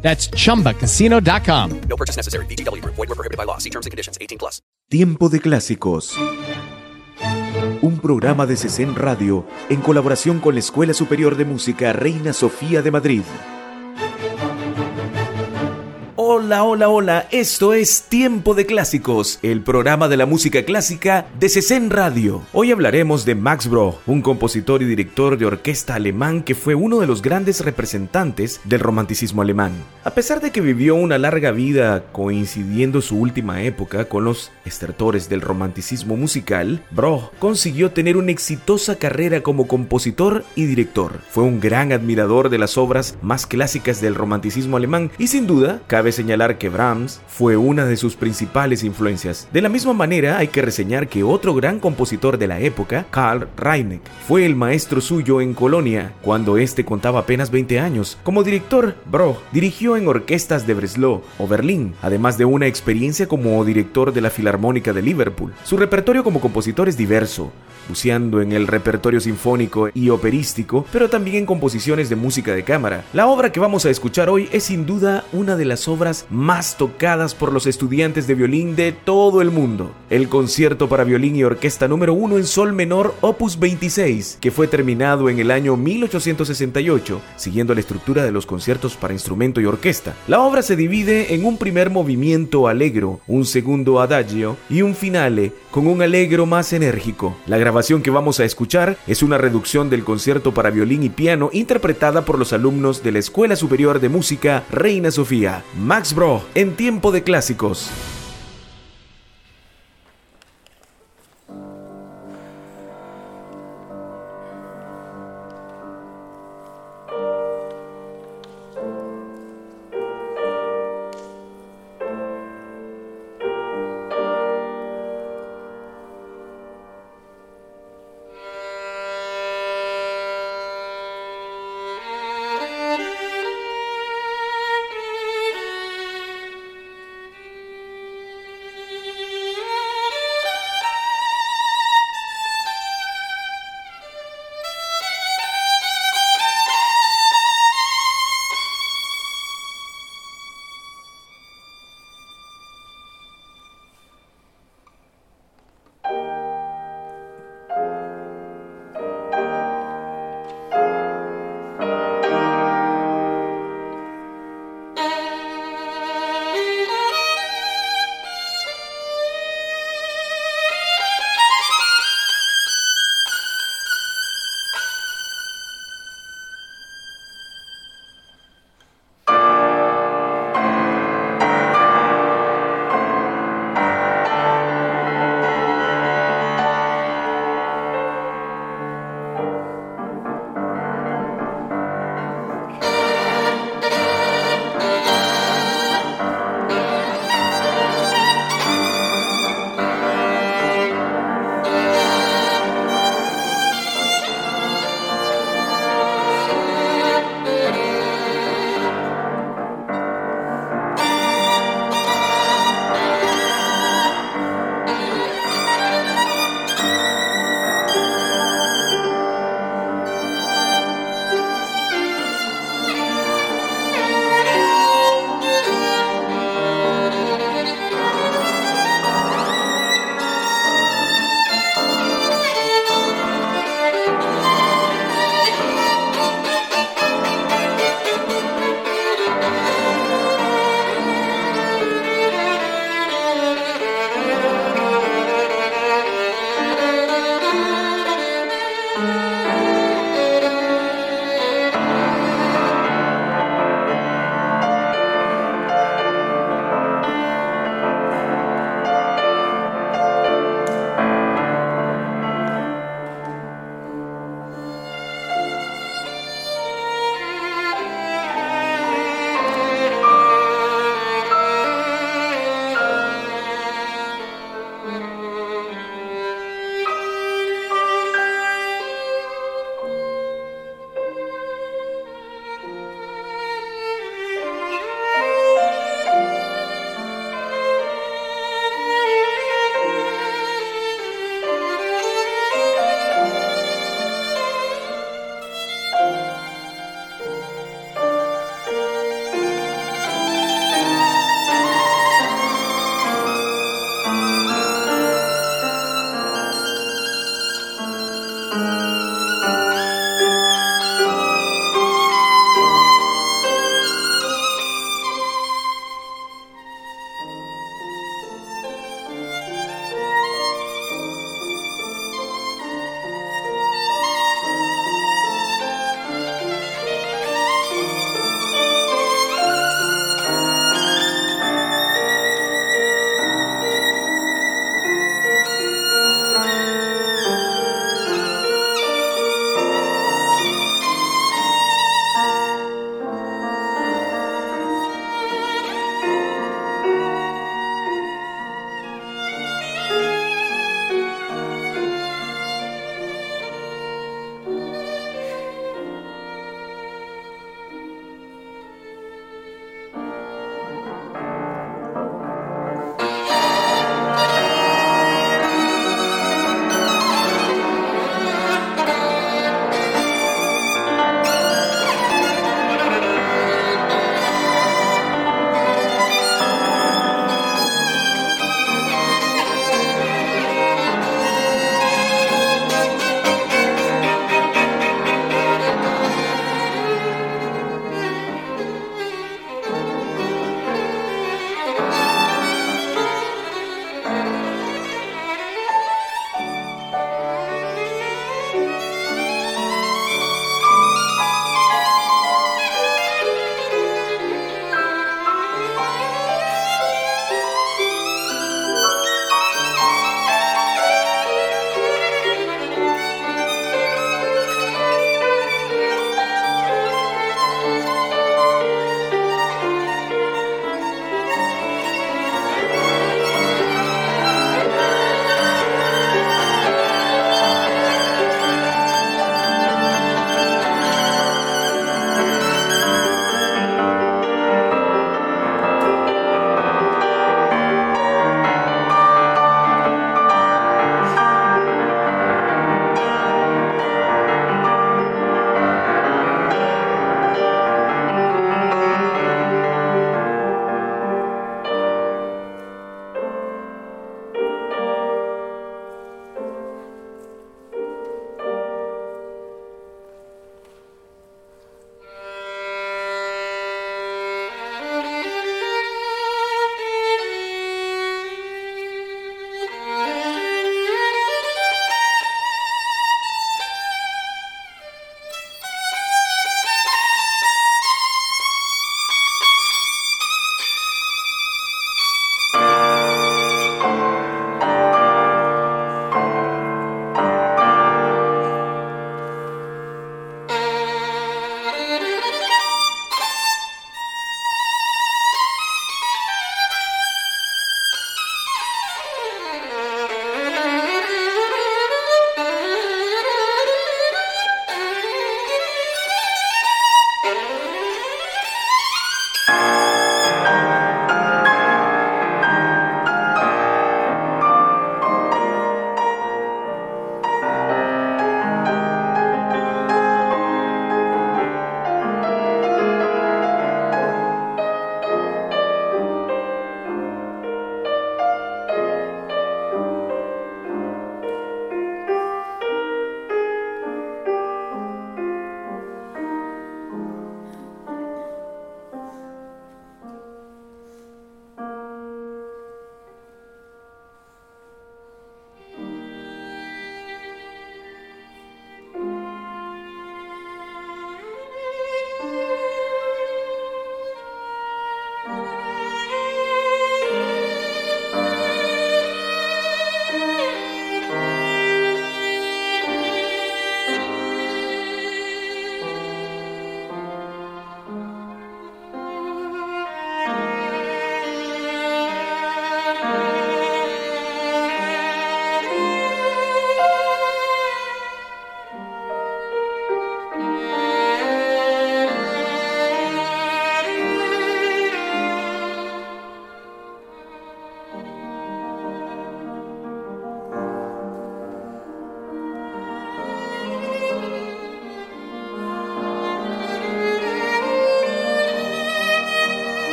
That's chumbacasino.com. No purchase necessary. BGW. Void were prohibited by law. See terms and conditions. 18 plus. Tiempo de Clásicos. Un programa de CESEN Radio en colaboración con la Escuela Superior de Música Reina Sofía de Madrid. Hola, hola, hola, esto es Tiempo de Clásicos, el programa de la música clásica de CESEN Radio. Hoy hablaremos de Max Bruch, un compositor y director de orquesta alemán que fue uno de los grandes representantes del romanticismo alemán. A pesar de que vivió una larga vida coincidiendo su última época con los estertores del romanticismo musical, Bruch consiguió tener una exitosa carrera como compositor y director. Fue un gran admirador de las obras más clásicas del romanticismo alemán y sin duda cabe señalar que Brahms fue una de sus principales influencias. De la misma manera hay que reseñar que otro gran compositor de la época, Karl Reineck, fue el maestro suyo en Colonia cuando este contaba apenas 20 años. Como director, Bruch dirigió en orquestas de Breslau o Berlín, además de una experiencia como director de la Filarmónica de Liverpool. Su repertorio como compositor es diverso, buceando en el repertorio sinfónico y operístico, pero también en composiciones de música de cámara. La obra que vamos a escuchar hoy es sin duda una de las más tocadas por los estudiantes de violín de todo el mundo. El concierto para violín y orquesta número 1 en sol menor opus 26, que fue terminado en el año 1868, siguiendo la estructura de los conciertos para instrumento y orquesta. La obra se divide en un primer movimiento alegro, un segundo adagio y un finale con un alegro más enérgico. La grabación que vamos a escuchar es una reducción del concierto para violín y piano interpretada por los alumnos de la Escuela Superior de Música Reina Sofía. Max Bro en tiempo de clásicos.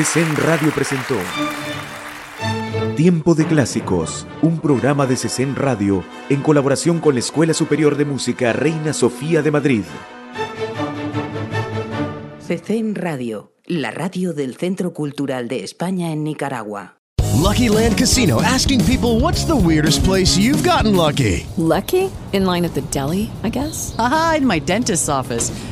CESEN Radio presentó Tiempo de Clásicos, un programa de CESEN Radio en colaboración con la Escuela Superior de Música Reina Sofía de Madrid. CESEN Radio, la radio del Centro Cultural de España en Nicaragua. Lucky Land Casino asking people what's the weirdest place you've gotten lucky? Lucky? In line at the deli, I guess? Aha, in my dentist's office.